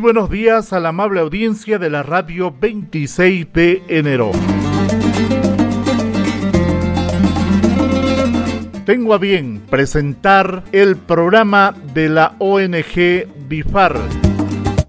Buenos días a la amable audiencia de la radio 26 de enero. Tengo a bien presentar el programa de la ONG BIFAR.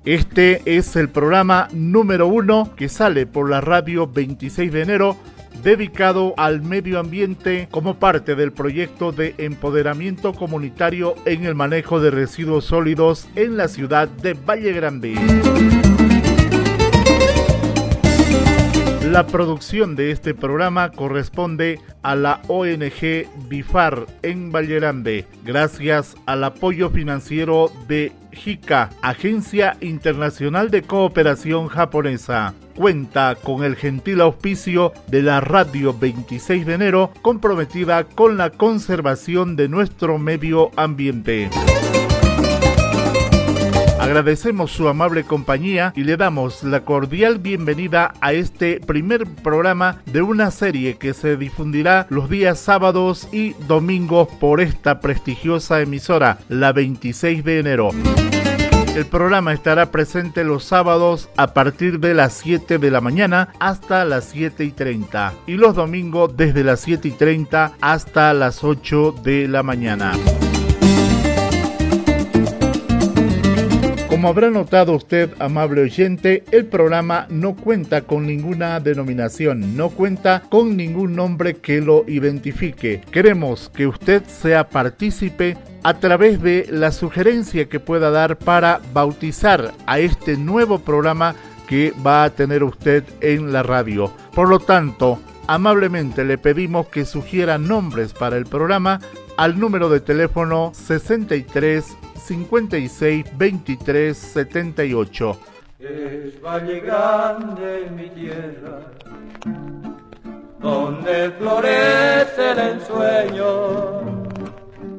Este es el programa número uno que sale por la radio 26 de enero dedicado al medio ambiente como parte del proyecto de empoderamiento comunitario en el manejo de residuos sólidos en la ciudad de Valle Grande. La producción de este programa corresponde a la ONG BIFAR en Grande, gracias al apoyo financiero de JICA, Agencia Internacional de Cooperación Japonesa. Cuenta con el gentil auspicio de la Radio 26 de enero, comprometida con la conservación de nuestro medio ambiente. Agradecemos su amable compañía y le damos la cordial bienvenida a este primer programa de una serie que se difundirá los días sábados y domingos por esta prestigiosa emisora, la 26 de enero. El programa estará presente los sábados a partir de las 7 de la mañana hasta las 7 y 30 y los domingos desde las 7 y 30 hasta las 8 de la mañana. Como habrá notado usted, amable oyente, el programa no cuenta con ninguna denominación, no cuenta con ningún nombre que lo identifique. Queremos que usted sea partícipe a través de la sugerencia que pueda dar para bautizar a este nuevo programa que va a tener usted en la radio. Por lo tanto, amablemente le pedimos que sugiera nombres para el programa al número de teléfono 63 56 23 78. Es Valle Grande mi tierra, donde florece el ensueño.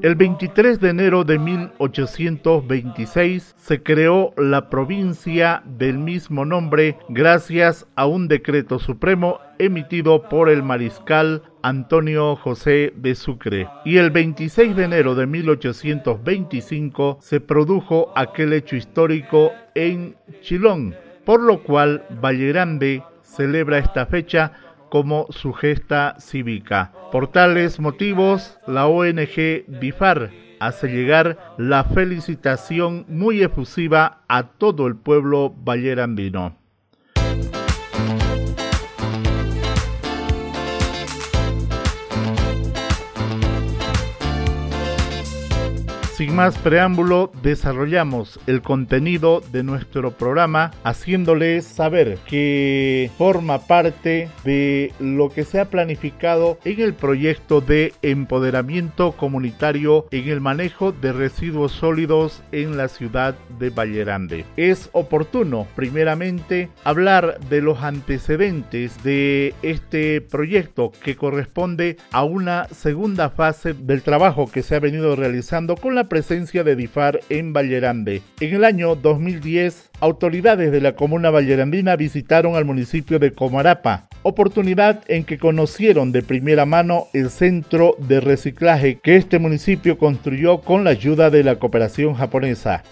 El 23 de enero de 1826 se creó la provincia del mismo nombre gracias a un decreto supremo emitido por el mariscal Antonio José de Sucre. Y el 26 de enero de 1825 se produjo aquel hecho histórico en Chilón, por lo cual Valle Grande celebra esta fecha como su gesta cívica. Por tales motivos, la ONG BIFAR hace llegar la felicitación muy efusiva a todo el pueblo vallerandino. Sin más preámbulo, desarrollamos el contenido de nuestro programa haciéndoles saber que forma parte de lo que se ha planificado en el proyecto de empoderamiento comunitario en el manejo de residuos sólidos en la ciudad de Vallerande. Es oportuno, primeramente, hablar de los antecedentes de este proyecto que corresponde a una segunda fase del trabajo que se ha venido realizando con la presencia de DIFAR en Vallerande. En el año 2010, autoridades de la comuna vallerandina visitaron al municipio de Comarapa, oportunidad en que conocieron de primera mano el centro de reciclaje que este municipio construyó con la ayuda de la cooperación japonesa.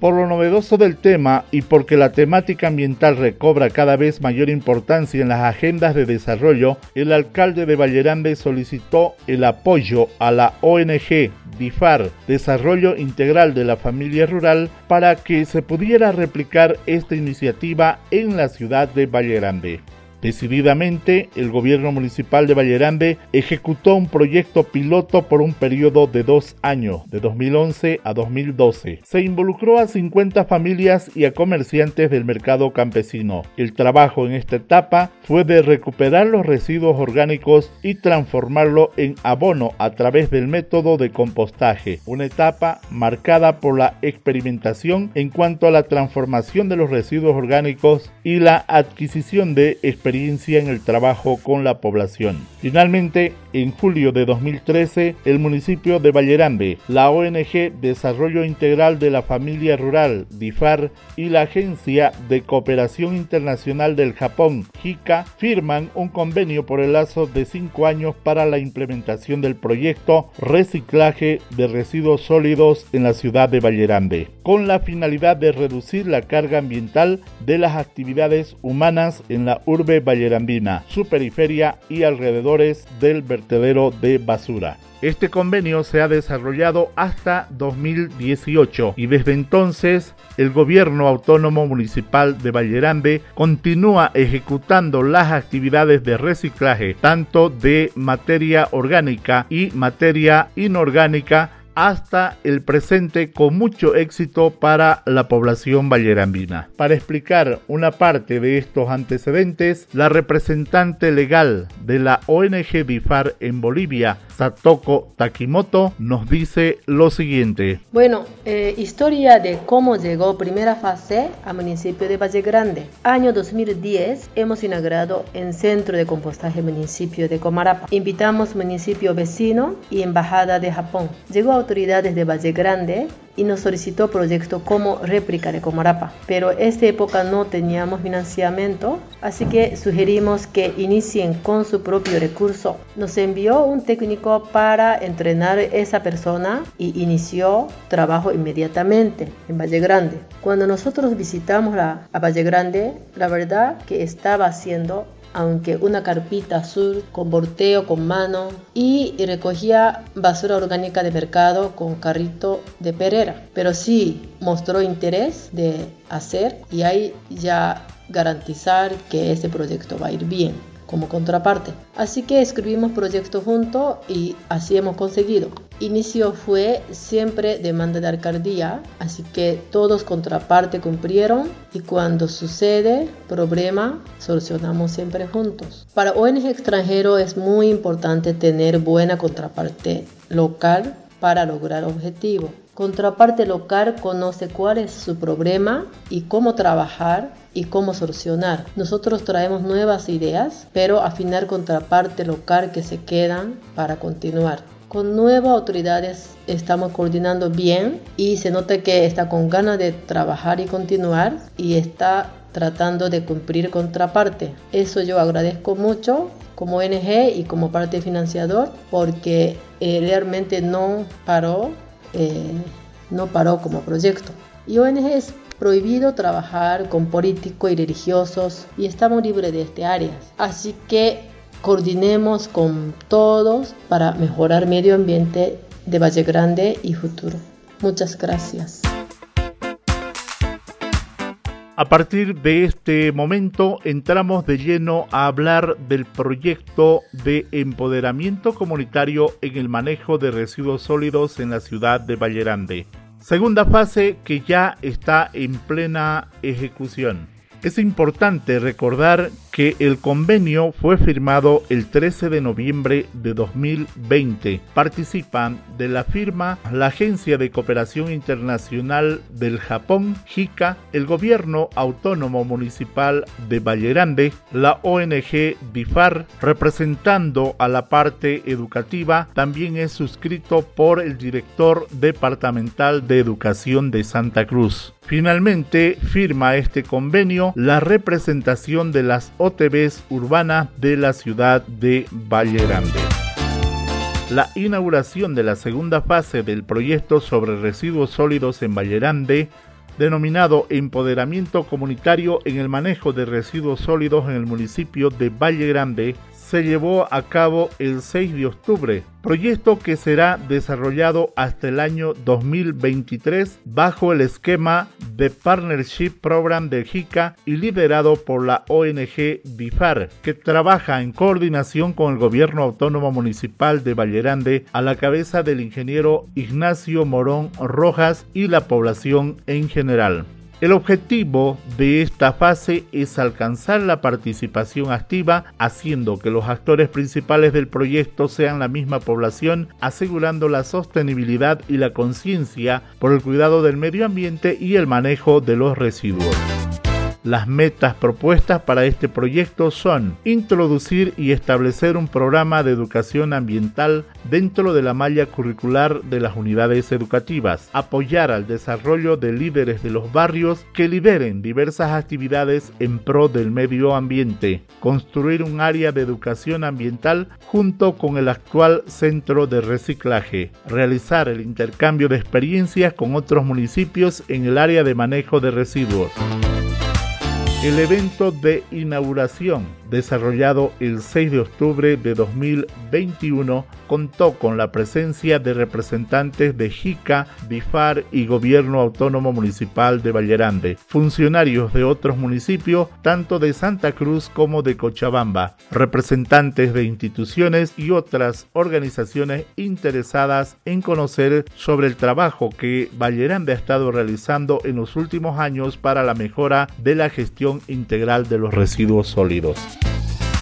Por lo novedoso del tema y porque la temática ambiental recobra cada vez mayor importancia en las agendas de desarrollo, el alcalde de Vallerande solicitó el apoyo a la ONG DIFAR, Desarrollo Integral de la Familia Rural, para que se pudiera replicar esta iniciativa en la ciudad de Vallerande. Decididamente, el gobierno municipal de Vallerande ejecutó un proyecto piloto por un periodo de dos años, de 2011 a 2012. Se involucró a 50 familias y a comerciantes del mercado campesino. El trabajo en esta etapa fue de recuperar los residuos orgánicos y transformarlo en abono a través del método de compostaje, una etapa marcada por la experimentación en cuanto a la transformación de los residuos orgánicos y la adquisición de experiencia en el trabajo con la población. Finalmente, en julio de 2013, el municipio de Vallerambe, la ONG Desarrollo Integral de la Familia Rural, DIFAR, y la Agencia de Cooperación Internacional del Japón, JICA, firman un convenio por el lazo de cinco años para la implementación del proyecto Reciclaje de Residuos Sólidos en la ciudad de Vallerambe, con la finalidad de reducir la carga ambiental de las actividades humanas en la urbe vallerambina, su periferia y alrededores del vertedero de basura. Este convenio se ha desarrollado hasta 2018 y desde entonces el gobierno autónomo municipal de Vallerambe continúa ejecutando las actividades de reciclaje tanto de materia orgánica y materia inorgánica hasta el presente con mucho éxito para la población vallerambina. Para explicar una parte de estos antecedentes, la representante legal de la ONG BIFAR en Bolivia, Satoko Takimoto, nos dice lo siguiente. Bueno, eh, historia de cómo llegó primera fase al municipio de Valle Grande. Año 2010 hemos inaugurado el centro de compostaje municipio de Comarapa. Invitamos municipio vecino y embajada de Japón. Llegó a autoridades de Valle Grande y nos solicitó proyecto como réplica de Comarapa, pero en esta época no teníamos financiamiento, así que sugerimos que inicien con su propio recurso. Nos envió un técnico para entrenar a esa persona y inició trabajo inmediatamente en Valle Grande. Cuando nosotros visitamos a Valle Grande, la verdad que estaba haciendo aunque una carpita azul con volteo con mano y recogía basura orgánica de mercado con carrito de perera. Pero sí mostró interés de hacer y ahí ya garantizar que ese proyecto va a ir bien como contraparte. Así que escribimos proyecto junto y así hemos conseguido. Inicio fue siempre demanda de alcaldía, así que todos contraparte cumplieron y cuando sucede problema solucionamos siempre juntos. Para ONG extranjero es muy importante tener buena contraparte local para lograr objetivo. Contraparte local conoce cuál es su problema y cómo trabajar y cómo solucionar. Nosotros traemos nuevas ideas, pero afinar contraparte local que se quedan para continuar. Con nuevas autoridades estamos coordinando bien y se nota que está con ganas de trabajar y continuar y está tratando de cumplir contraparte. Eso yo agradezco mucho como ONG y como parte financiador porque eh, realmente no paró eh, no paró como proyecto. Y ONG es prohibido trabajar con políticos y religiosos y estamos libres de este área. Así que coordinemos con todos para mejorar medio ambiente de Valle Grande y futuro. Muchas gracias. A partir de este momento entramos de lleno a hablar del proyecto de empoderamiento comunitario en el manejo de residuos sólidos en la ciudad de Vallerande. Segunda fase que ya está en plena ejecución. Es importante recordar que el convenio fue firmado el 13 de noviembre de 2020. Participan de la firma la Agencia de Cooperación Internacional del Japón, JICA, el Gobierno Autónomo Municipal de Vallerande, la ONG DIFAR, representando a la parte educativa, también es suscrito por el director departamental de Educación de Santa Cruz. Finalmente firma este convenio la representación de las OTBs urbanas de la ciudad de Valle Grande. La inauguración de la segunda fase del proyecto sobre residuos sólidos en Valle Grande, denominado Empoderamiento Comunitario en el Manejo de Residuos Sólidos en el municipio de Valle Grande, se llevó a cabo el 6 de octubre proyecto que será desarrollado hasta el año 2023 bajo el esquema de Partnership Program de JICA y liderado por la ONG BIFAR, que trabaja en coordinación con el gobierno autónomo municipal de Vallerande a la cabeza del ingeniero Ignacio Morón Rojas y la población en general. El objetivo de esta fase es alcanzar la participación activa, haciendo que los actores principales del proyecto sean la misma población, asegurando la sostenibilidad y la conciencia por el cuidado del medio ambiente y el manejo de los residuos. Las metas propuestas para este proyecto son introducir y establecer un programa de educación ambiental dentro de la malla curricular de las unidades educativas, apoyar al desarrollo de líderes de los barrios que lideren diversas actividades en pro del medio ambiente, construir un área de educación ambiental junto con el actual centro de reciclaje, realizar el intercambio de experiencias con otros municipios en el área de manejo de residuos. El evento de inauguración, desarrollado el 6 de octubre de 2021, contó con la presencia de representantes de JICA, DIFAR y Gobierno Autónomo Municipal de Vallerande, funcionarios de otros municipios, tanto de Santa Cruz como de Cochabamba, representantes de instituciones y otras organizaciones interesadas en conocer sobre el trabajo que Vallerande ha estado realizando en los últimos años para la mejora de la gestión integral de los residuos sólidos.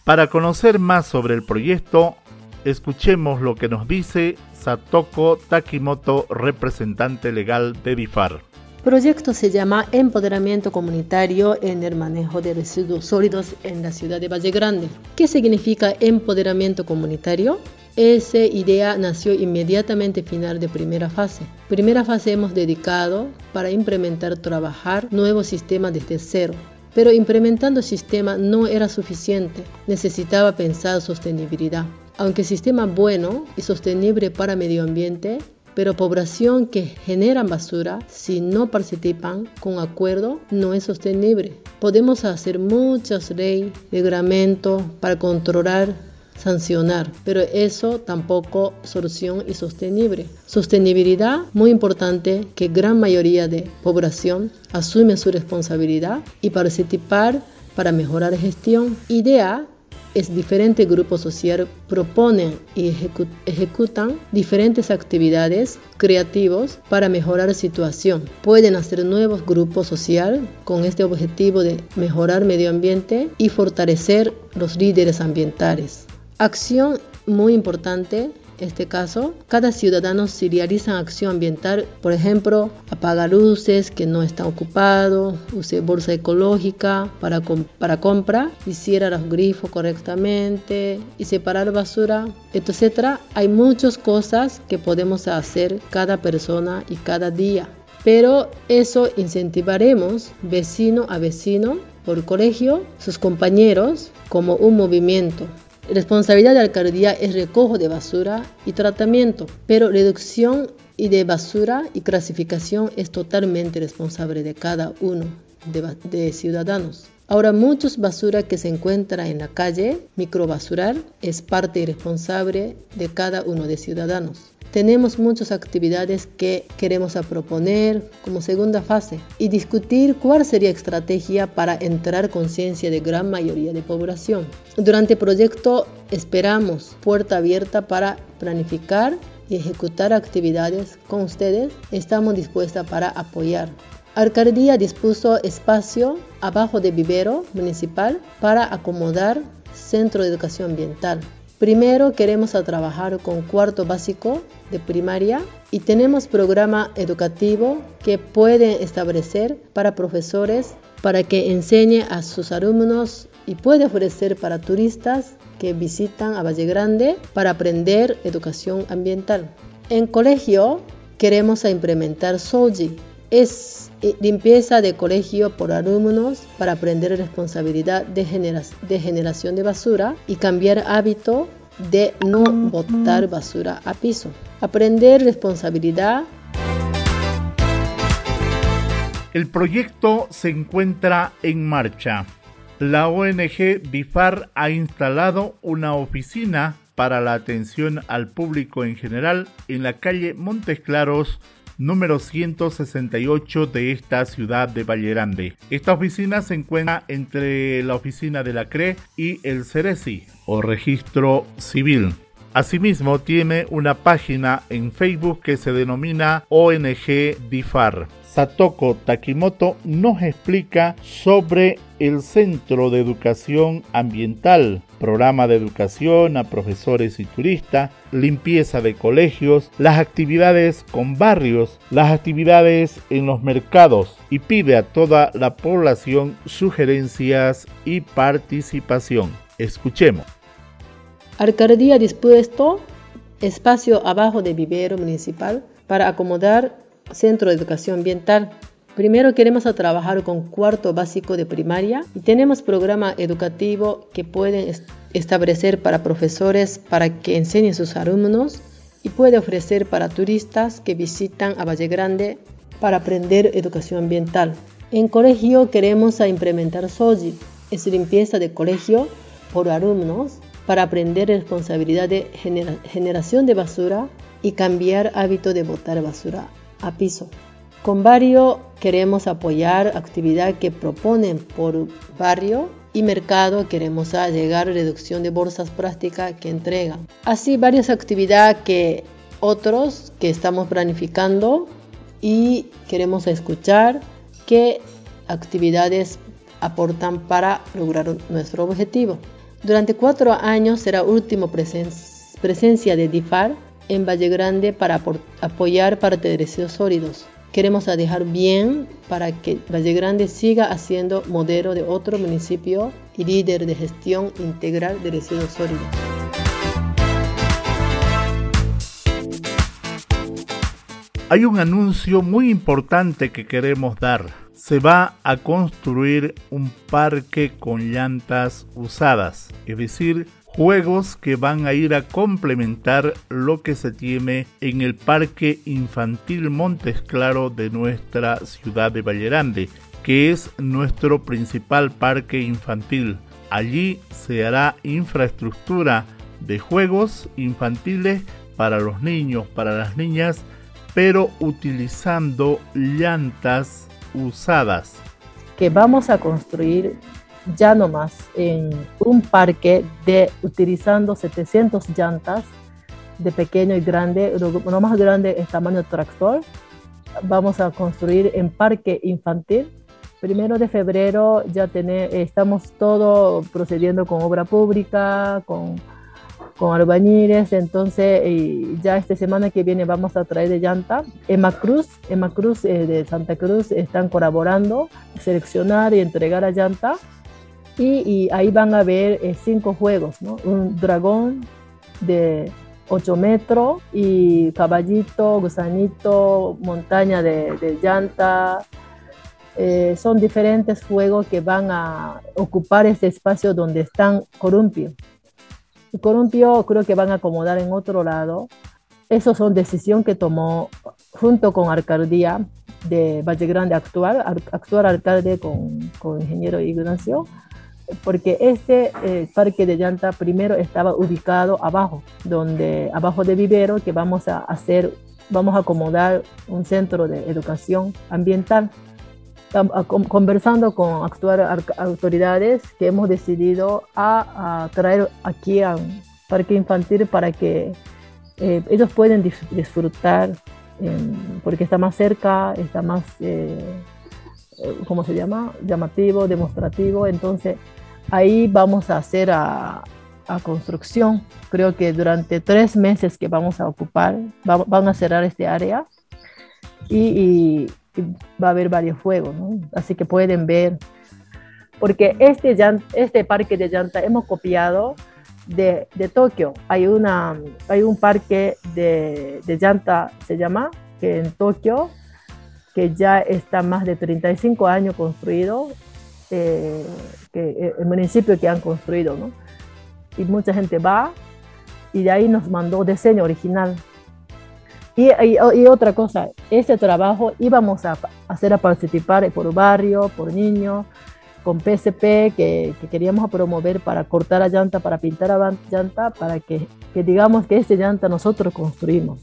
Para conocer más sobre el proyecto, Escuchemos lo que nos dice Satoko Takimoto, representante legal de DIFAR. El proyecto se llama Empoderamiento Comunitario en el Manejo de Residuos Sólidos en la ciudad de Valle Grande. ¿Qué significa empoderamiento comunitario? Esa idea nació inmediatamente final de primera fase. Primera fase hemos dedicado para implementar, trabajar nuevos sistemas desde cero. Pero implementando el sistema no era suficiente, necesitaba pensar sostenibilidad aunque sistema bueno y sostenible para medio ambiente, pero población que generan basura, si no participan con acuerdo, no es sostenible. Podemos hacer muchas leyes, reglamentos para controlar, sancionar, pero eso tampoco solución y sostenible. Sostenibilidad, muy importante que gran mayoría de población asume su responsabilidad y participar para mejorar gestión. Idea es diferentes grupos sociales proponen y ejecutan diferentes actividades creativos para mejorar situación. Pueden hacer nuevos grupos sociales con este objetivo de mejorar medio ambiente y fortalecer los líderes ambientales. Acción muy importante este caso, cada ciudadano si realiza acción ambiental, por ejemplo, apaga luces que no están ocupados, use bolsa ecológica para, para compra, hiciera los grifos correctamente y separar basura, etc. Hay muchas cosas que podemos hacer cada persona y cada día. Pero eso incentivaremos vecino a vecino por colegio, sus compañeros, como un movimiento. Responsabilidad de alcaldía es recojo de basura y tratamiento, pero reducción y de basura y clasificación es totalmente responsable de cada uno de, de ciudadanos. Ahora, muchos basura que se encuentra en la calle, microbasural, es parte responsable de cada uno de ciudadanos tenemos muchas actividades que queremos proponer como segunda fase y discutir cuál sería estrategia para entrar conciencia de gran mayoría de población. Durante el proyecto esperamos puerta abierta para planificar y ejecutar actividades con ustedes. Estamos dispuestas para apoyar. Alcaldía dispuso espacio abajo de vivero municipal para acomodar centro de educación ambiental. Primero queremos trabajar con cuarto básico de primaria y tenemos programa educativo que puede establecer para profesores para que enseñe a sus alumnos y puede ofrecer para turistas que visitan a Valle Grande para aprender educación ambiental. En colegio queremos implementar SOGI, es limpieza de colegio por alumnos para aprender responsabilidad de, de generación de basura y cambiar hábito de no botar basura a piso. Aprender responsabilidad. El proyecto se encuentra en marcha. La ONG BIFAR ha instalado una oficina para la atención al público en general en la calle Montes Claros número 168 de esta ciudad de Vallerande. Esta oficina se encuentra entre la oficina de la CRE y el CERESI o Registro Civil. Asimismo, tiene una página en Facebook que se denomina ONG DIFAR. Satoko Takimoto nos explica sobre el Centro de Educación Ambiental, programa de educación a profesores y turistas, limpieza de colegios, las actividades con barrios, las actividades en los mercados y pide a toda la población sugerencias y participación. Escuchemos. Alcaldía dispuesto espacio abajo de vivero municipal para acomodar Centro de Educación Ambiental. Primero queremos trabajar con cuarto básico de primaria y tenemos programa educativo que pueden establecer para profesores para que enseñen sus alumnos y puede ofrecer para turistas que visitan a Valle Grande para aprender educación ambiental. En colegio queremos implementar SOGI, es limpieza de colegio por alumnos para aprender responsabilidad de generación de basura y cambiar hábito de botar basura a piso. Con Barrio queremos apoyar actividad que proponen por barrio y mercado queremos llegar a reducción de bolsas plásticas que entregan. Así varias actividades que otros que estamos planificando y queremos escuchar qué actividades aportan para lograr nuestro objetivo. Durante cuatro años será último presencia de DIFAR en Valle Grande para apoyar parte de residuos sólidos. Queremos dejar bien para que Valle Grande siga haciendo modelo de otro municipio y líder de gestión integral de residuos sólidos. Hay un anuncio muy importante que queremos dar. Se va a construir un parque con llantas usadas, es decir, juegos que van a ir a complementar lo que se tiene en el Parque Infantil Montes Claro de nuestra ciudad de Vallerande, que es nuestro principal parque infantil. Allí se hará infraestructura de juegos infantiles para los niños, para las niñas, pero utilizando llantas usadas. Que vamos a construir ya no más en un parque de utilizando 700 llantas de pequeño y grande, lo, más grande es tamaño tractor. Vamos a construir en parque infantil. Primero de febrero ya estamos todo procediendo con obra pública, con, con albañiles, entonces ya esta semana que viene vamos a traer de llanta. Emma Cruz, Emma Cruz eh, de Santa Cruz están colaborando, seleccionar y entregar a llanta y, ahí van a ver eh, cinco juegos. Un dragón de 8 metros y caballito, gusanito, montaña de, llanta. Eh, son diferentes juegos que van a ocupar ese espacio donde están columpio. El columpio creo que van a acomodar en otro lado. Esas son decisiones que tomó junto con alcaldía de Valle Grande actual, actual alcalde con, con ingeniero Ignacio porque este eh, parque de llanta primero estaba ubicado abajo, donde abajo de vivero que vamos a hacer, vamos a acomodar un centro de educación ambiental. Conversando con actuales autoridades que hemos decidido a, traer aquí a parque infantil para que eh, ellos puedan disfrutar porque está más cerca, está más eh, eh, ¿cómo se llama? Llamativo, demostrativo. Entonces, ahí vamos a hacer a, construcción. Creo que durante tres meses que vamos a ocupar, van a cerrar este área y, va a haber varios juegos, ¿no? Así que pueden ver, porque este, este parque de llanta hemos copiado de, de Tokio. Hay, una, hay un parque de, de llanta, se llama, que en Tokio que ya está más de 35 años construido, eh, que, eh, el municipio que han construido, ¿no? Y mucha gente va y de ahí nos mandó diseño original. Y, y, otra cosa, este trabajo íbamos a hacer a participar por barrio, por niños, con PSP que, que, queríamos promover para cortar la llanta, para pintar la llanta, para que, que digamos que este llanta nosotros construimos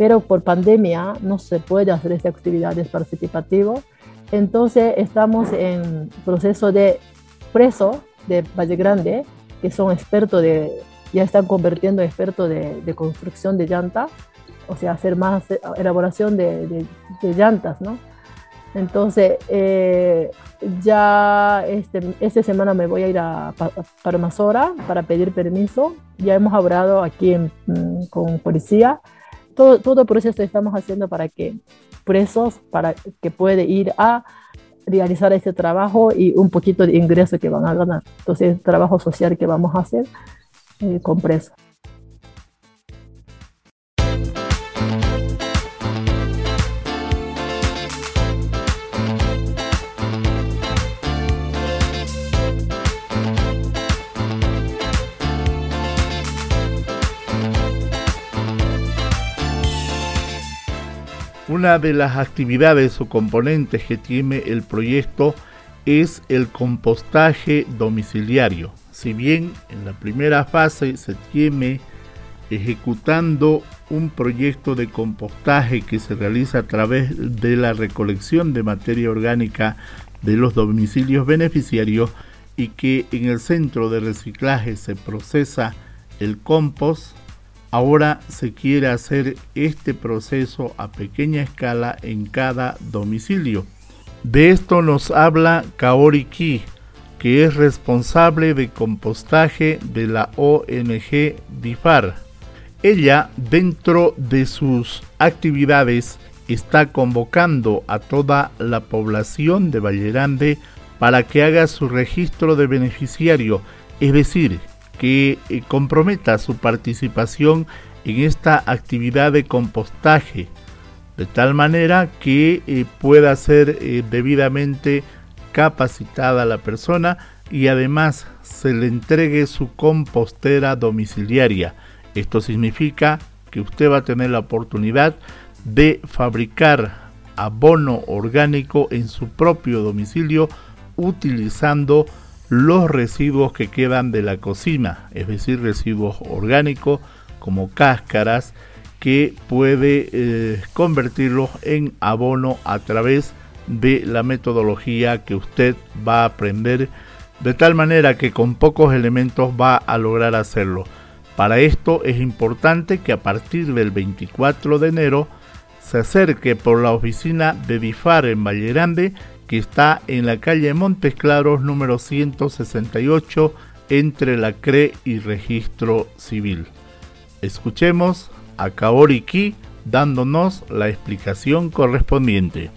pero por pandemia no se puede hacer estas actividades participativas. Entonces estamos en proceso de preso de Valle Grande, que son expertos de ya están convirtiendo en expertos de, construcción de llanta, o sea, hacer más elaboración de, llantas, ¿no? Entonces, eh, ya este, esta semana me voy a ir a Parmasora para pedir permiso. Ya hemos hablado aquí mm, con policía. Todo, todo el proceso estamos haciendo para que presos, para que pueda ir a realizar ese trabajo y un poquito de ingreso que van a ganar. Entonces, el trabajo social que vamos a hacer eh, con presos. Una de las actividades o componentes que tiene el proyecto es el compostaje domiciliario. Si bien en la primera fase se tiene ejecutando un proyecto de compostaje que se realiza a través de la recolección de materia orgánica de los domicilios beneficiarios y que en el centro de reciclaje se procesa el compost, Ahora se quiere hacer este proceso a pequeña escala en cada domicilio. De esto nos habla Kaori Ki, que es responsable de compostaje de la ONG DIFAR. Ella, dentro de sus actividades, está convocando a toda la población de Vallerande para que haga su registro de beneficiario, es decir, que eh, comprometa su participación en esta actividad de compostaje, de tal manera que eh, pueda ser eh, debidamente capacitada la persona y además se le entregue su compostera domiciliaria. Esto significa que usted va a tener la oportunidad de fabricar abono orgánico en su propio domicilio utilizando los residuos que quedan de la cocina, es decir, residuos orgánicos como cáscaras que puede eh, convertirlos en abono a través de la metodología que usted va a aprender de tal manera que con pocos elementos va a lograr hacerlo. Para esto es importante que a partir del 24 de enero se acerque por la oficina de DIFAR en Valle Grande que está en la calle Montes Claros número 168 entre la CRE y Registro Civil. Escuchemos a Kaori Ki dándonos la explicación correspondiente.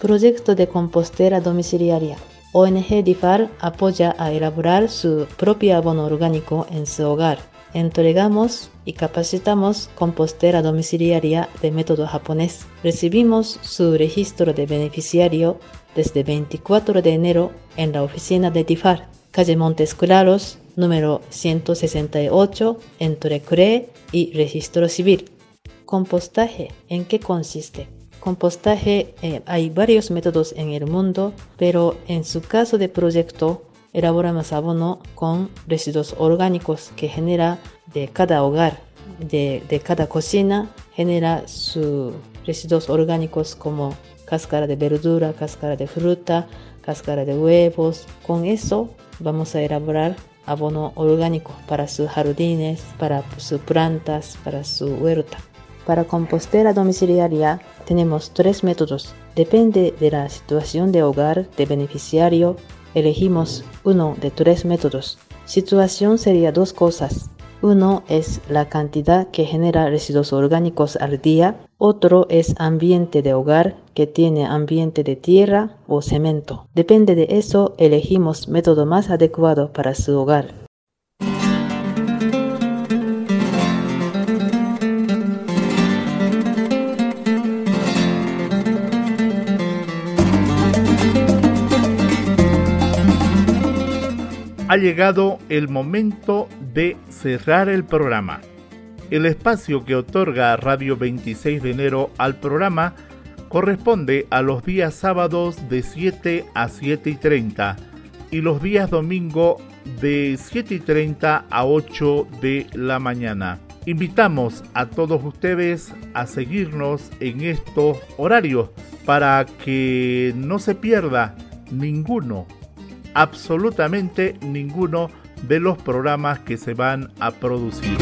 Proyecto de compostera domiciliaria. ONG DIFAR apoya a elaborar su propio abono orgánico en su hogar. Entregamos y capacitamos compostera domiciliaria de método japonés. Recibimos su registro de beneficiario desde 24 de enero en la oficina de DIFAR, calle Montes Claros, número 168, entre CRE y Registro Civil. Compostaje, ¿en qué consiste? Compostaje, eh, hay varios métodos en el mundo, pero en su caso de proyecto, elaboramos abono con residuos orgánicos que genera de cada hogar, de, de cada cocina, genera sus residuos orgánicos como cáscara de verdura, cáscara de fruta, cáscara de huevos. Con eso vamos a elaborar abono orgánico para sus jardines, para sus plantas, para su huerta. Para compostera domiciliaria tenemos tres métodos. Depende de la situación de hogar de beneficiario, elegimos uno de tres métodos. Situación sería dos cosas. Uno es la cantidad que genera residuos orgánicos al día, otro es ambiente de hogar que tiene ambiente de tierra o cemento. Depende de eso, elegimos método más adecuado para su hogar. Ha llegado el momento de cerrar el programa. El espacio que otorga Radio 26 de enero al programa corresponde a los días sábados de 7 a 7 y 30 y los días domingo de 7 y 30 a 8 de la mañana. Invitamos a todos ustedes a seguirnos en estos horarios para que no se pierda ninguno absolutamente ninguno de los programas que se van a producir.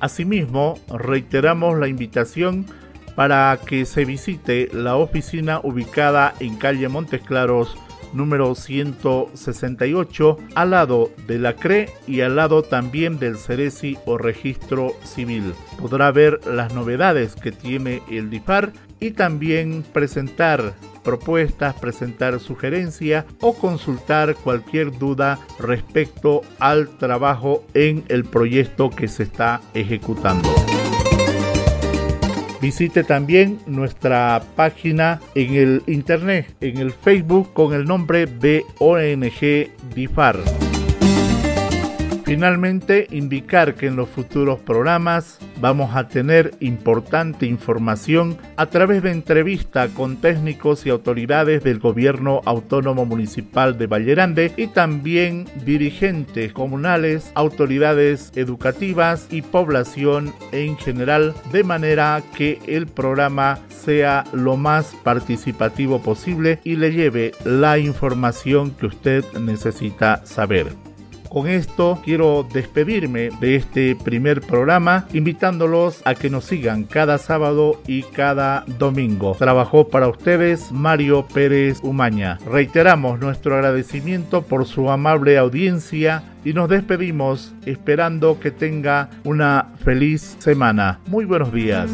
Asimismo, reiteramos la invitación para que se visite la oficina ubicada en calle Montes Claros número 168 al lado de la CRE y al lado también del Ceresi o registro civil. Podrá ver las novedades que tiene el DIFAR y también presentar propuestas, presentar sugerencias o consultar cualquier duda respecto al trabajo en el proyecto que se está ejecutando. Visite también nuestra página en el internet, en el Facebook con el nombre de ONG DIFAR. Finalmente, indicar que en los futuros programas vamos a tener importante información a través de entrevista con técnicos y autoridades del Gobierno Autónomo Municipal de Vallerande y también dirigentes comunales, autoridades educativas y población en general, de manera que el programa sea lo más participativo posible y le lleve la información que usted necesita saber. Con esto quiero despedirme de este primer programa, invitándolos a que nos sigan cada sábado y cada domingo. Trabajó para ustedes Mario Pérez Umaña. Reiteramos nuestro agradecimiento por su amable audiencia y nos despedimos esperando que tenga una feliz semana. Muy buenos días.